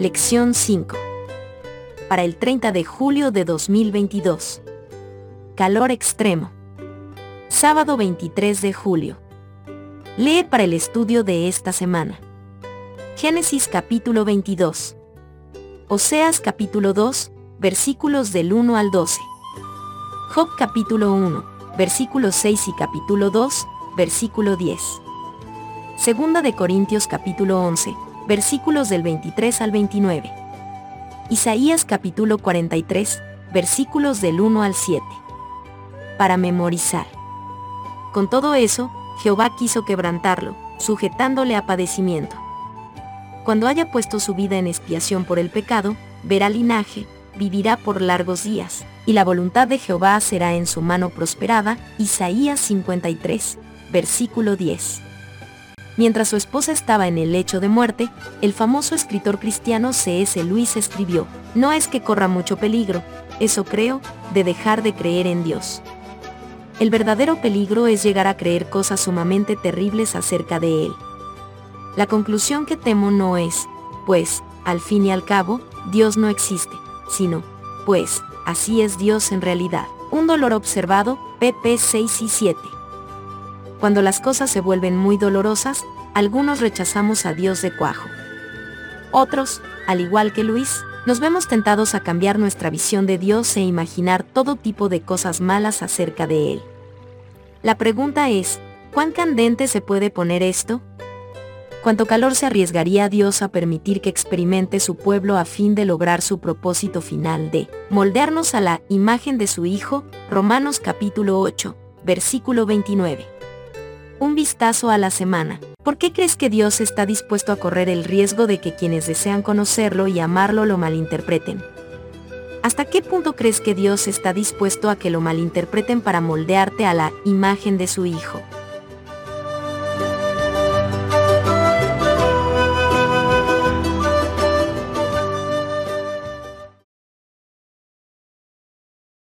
Lección 5. Para el 30 de julio de 2022. Calor extremo. Sábado 23 de julio. Lee para el estudio de esta semana. Génesis capítulo 22. Oseas capítulo 2, versículos del 1 al 12. Job capítulo 1, versículo 6 y capítulo 2, versículo 10. Segunda de Corintios capítulo 11, versículos del 23 al 29. Isaías capítulo 43, versículos del 1 al 7. Para memorizar. Con todo eso, Jehová quiso quebrantarlo, sujetándole a padecimiento. Cuando haya puesto su vida en expiación por el pecado, verá linaje, vivirá por largos días, y la voluntad de Jehová será en su mano prosperada. Isaías 53, versículo 10. Mientras su esposa estaba en el lecho de muerte, el famoso escritor cristiano C.S. Luis escribió, No es que corra mucho peligro, eso creo, de dejar de creer en Dios. El verdadero peligro es llegar a creer cosas sumamente terribles acerca de Él. La conclusión que temo no es, pues, al fin y al cabo, Dios no existe, sino, pues, así es Dios en realidad. Un dolor observado, pp 6 y 7. Cuando las cosas se vuelven muy dolorosas, algunos rechazamos a Dios de cuajo. Otros, al igual que Luis, nos vemos tentados a cambiar nuestra visión de Dios e imaginar todo tipo de cosas malas acerca de Él. La pregunta es, ¿cuán candente se puede poner esto? ¿Cuánto calor se arriesgaría Dios a permitir que experimente su pueblo a fin de lograr su propósito final de moldearnos a la imagen de su Hijo? Romanos capítulo 8, versículo 29 un vistazo a la semana. ¿Por qué crees que Dios está dispuesto a correr el riesgo de que quienes desean conocerlo y amarlo lo malinterpreten? ¿Hasta qué punto crees que Dios está dispuesto a que lo malinterpreten para moldearte a la imagen de su Hijo?